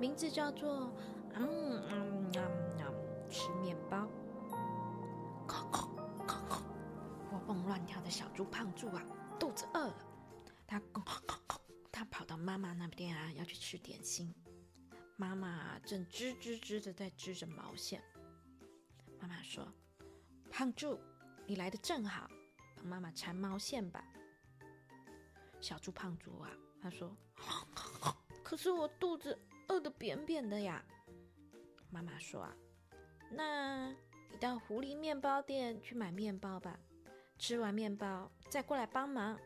名字叫做“嗯嗯嗯嗯吃面包”，活蹦乱跳的小猪胖柱啊，肚子饿了，他他跑到妈妈那边啊，要去吃点心。妈妈正织织织的在织着毛线。妈妈说：“胖柱，你来的正好，帮妈妈缠毛线吧。”小猪胖柱啊，他说：“ 可是我肚子……”饿得扁扁的呀，妈妈说啊，那你到狐狸面包店去买面包吧，吃完面包再过来帮忙。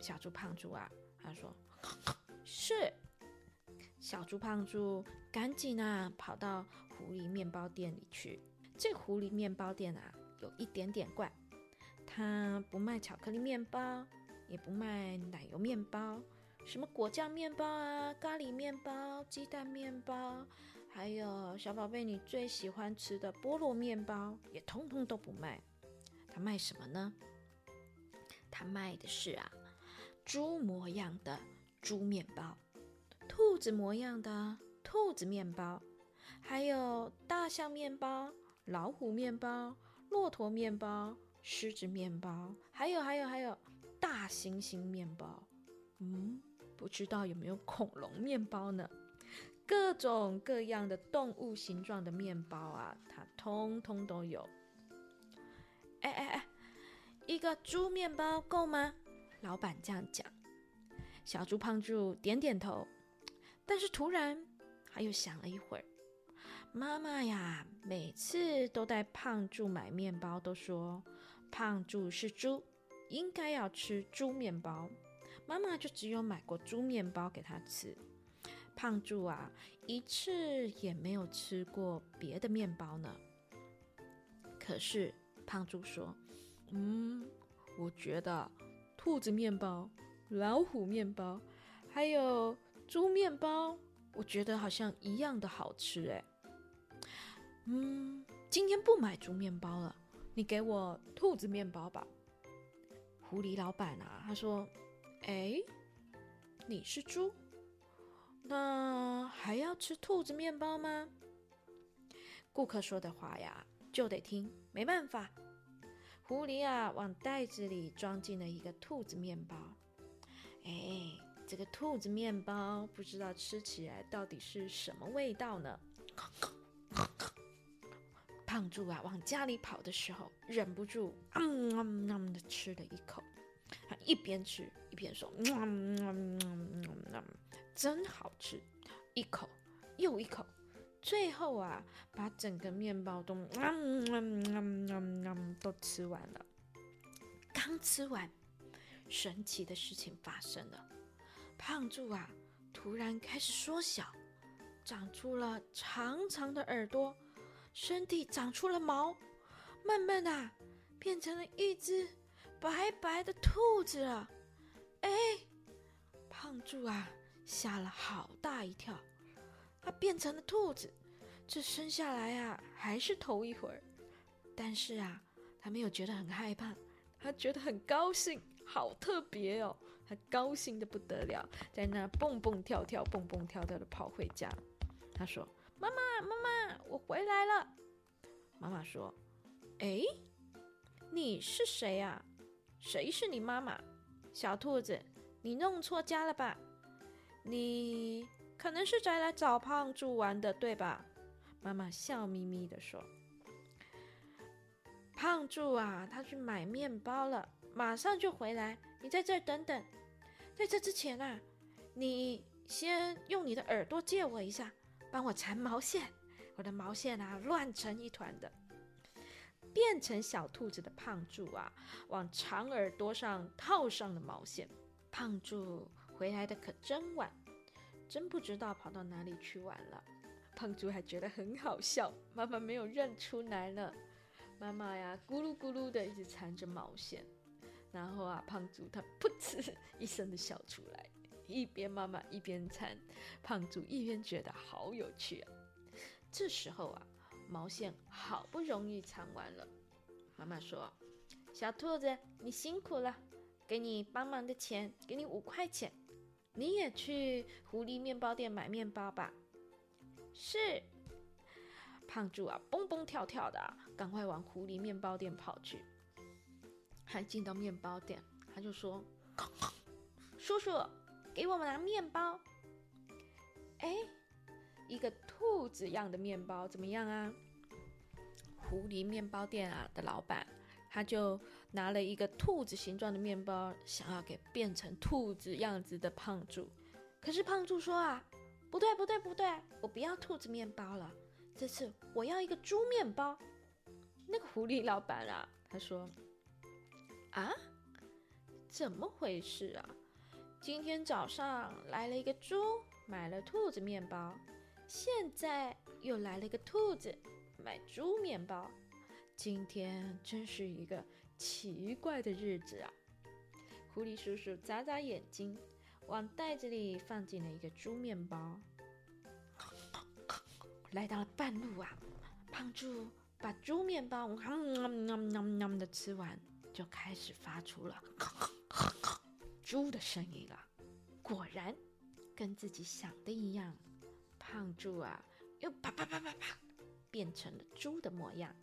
小猪胖猪啊，他说是。小猪胖猪赶紧啊跑到狐狸面包店里去。这狐狸面包店啊有一点点怪，它不卖巧克力面包，也不卖奶油面包。什么果酱面包啊，咖喱面包，鸡蛋面包，还有小宝贝你最喜欢吃的菠萝面包，也通通都不卖。他卖什么呢？他卖的是啊，猪模样的猪面包，兔子模样的兔子面包，还有大象面包、老虎面包、骆驼面包、狮子面包，还有还有还有大猩猩面包。嗯。不知道有没有恐龙面包呢？各种各样的动物形状的面包啊，它通通都有。哎哎哎，一个猪面包够吗？老板这样讲。小猪胖猪点点头，但是突然他又想了一会儿。妈妈呀，每次都带胖猪买面包，都说胖猪是猪，应该要吃猪面包。妈妈就只有买过猪面包给他吃，胖猪啊，一次也没有吃过别的面包呢。可是胖猪说：“嗯，我觉得兔子面包、老虎面包，还有猪面包，我觉得好像一样的好吃。哎，嗯，今天不买猪面包了，你给我兔子面包吧。”狐狸老板啊，他说。哎，你是猪，那还要吃兔子面包吗？顾客说的话呀，就得听，没办法。狐狸啊，往袋子里装进了一个兔子面包。哎，这个兔子面包不知道吃起来到底是什么味道呢？胖猪啊，往家里跑的时候，忍不住嗯嗯嗯的吃了一口。他一边吃一边说：“嗯，真好吃！一口又一口，最后啊，把整个面包都嗯都吃完了。刚吃完，神奇的事情发生了，胖柱啊，突然开始缩小，长出了长长的耳朵，身体长出了毛，慢慢的变成了一只。”白白的兔子了！哎，胖柱啊，吓了好大一跳。他变成了兔子，这生下来啊，还是头一回。但是啊，他没有觉得很害怕，他觉得很高兴，好特别哦！他高兴的不得了，在那蹦蹦跳跳、蹦蹦跳跳的跑回家。他说：“妈妈，妈妈，我回来了。”妈妈说：“哎，你是谁呀？”谁是你妈妈？小兔子，你弄错家了吧？你可能是在来找胖猪玩的，对吧？妈妈笑眯眯的说：“胖猪啊，他去买面包了，马上就回来。你在这等等。在这之前啊，你先用你的耳朵借我一下，帮我缠毛线。我的毛线啊，乱成一团的。”变成小兔子的胖柱啊，往长耳朵上套上了毛线。胖柱回来的可真晚，真不知道跑到哪里去玩了。胖猪还觉得很好笑，妈妈没有认出来了。妈妈呀，咕噜咕噜的一直缠着毛线，然后啊，胖猪他噗嗤一声的笑出来，一边妈妈一边缠，胖猪一边觉得好有趣啊。这时候啊，毛线好不容易藏完了，妈妈说：“小兔子，你辛苦了，给你帮忙的钱，给你五块钱，你也去狐狸面包店买面包吧。”是。胖猪啊，蹦蹦跳跳的，赶快往狐狸面包店跑去。还进到面包店，他就说：“叔叔，给我们拿面包。”哎，一个兔子样的面包怎么样啊？狐狸面包店啊的老板，他就拿了一个兔子形状的面包，想要给变成兔子样子的胖猪。可是胖猪说啊：“不对，不对，不对，我不要兔子面包了。”这次我要一个猪面包。那个狐狸老板啊，他说：“啊，怎么回事啊？今天早上来了一个猪，买了兔子面包，现在又来了个兔子，买猪面包。今天真是一个奇怪的日子啊！”狐狸叔叔眨眨眼睛，往袋子里放进了一个猪面包。来到了半路啊，胖猪把猪面包的吃完，就开始发出了猪的声音了。果然，跟自己想的一样，胖猪啊又啪啪啪啪啪变成了猪的模样。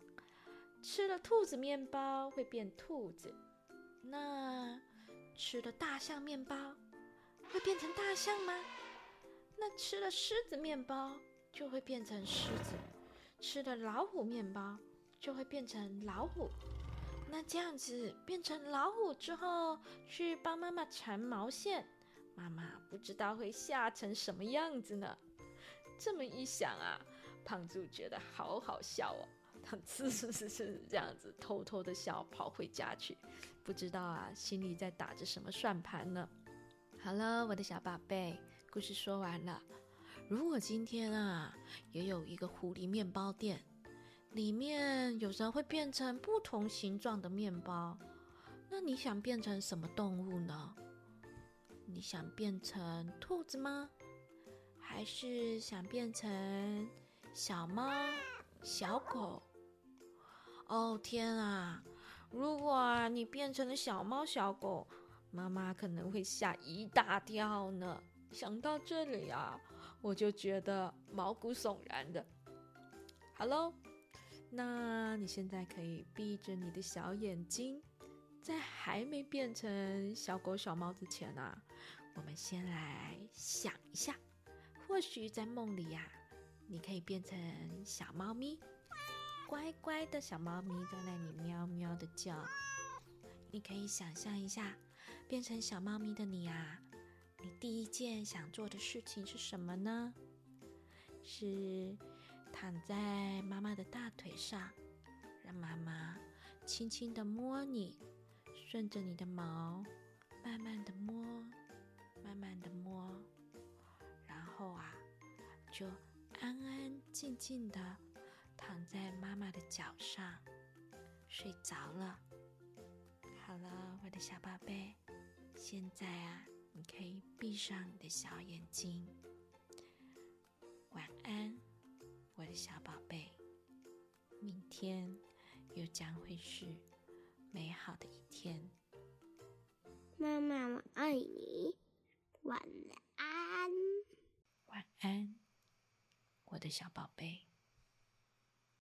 吃了兔子面包会变兔子，那吃了大象面包会变成大象吗？那吃了狮子面包？就会变成狮子，吃了老虎面包就会变成老虎。那这样子变成老虎之后，去帮妈妈缠毛线，妈妈不知道会吓成什么样子呢？这么一想啊，胖猪觉得好好笑哦，他呲呲呲呲这样子偷偷的笑，跑回家去，不知道啊，心里在打着什么算盘呢？好了，我的小宝贝，故事说完了。如果今天啊，也有一个狐狸面包店，里面有人会变成不同形状的面包，那你想变成什么动物呢？你想变成兔子吗？还是想变成小猫、小狗？哦天啊！如果啊你变成了小猫、小狗，妈妈可能会吓一大跳呢。想到这里啊。我就觉得毛骨悚然的。好喽，那你现在可以闭着你的小眼睛，在还没变成小狗小猫之前啊，我们先来想一下，或许在梦里呀，你可以变成小猫咪，乖乖的小猫咪在那里喵喵的叫。你可以想象一下，变成小猫咪的你呀。你第一件想做的事情是什么呢？是躺在妈妈的大腿上，让妈妈轻轻的摸你，顺着你的毛，慢慢的摸，慢慢的摸，就安安静静的躺在妈妈的脚上，睡着了。好了，我的小宝贝，现在啊。你可以闭上你的小眼睛，晚安，我的小宝贝。明天又将会是美好的一天。妈妈，我爱你。晚安，晚安，我的小宝贝。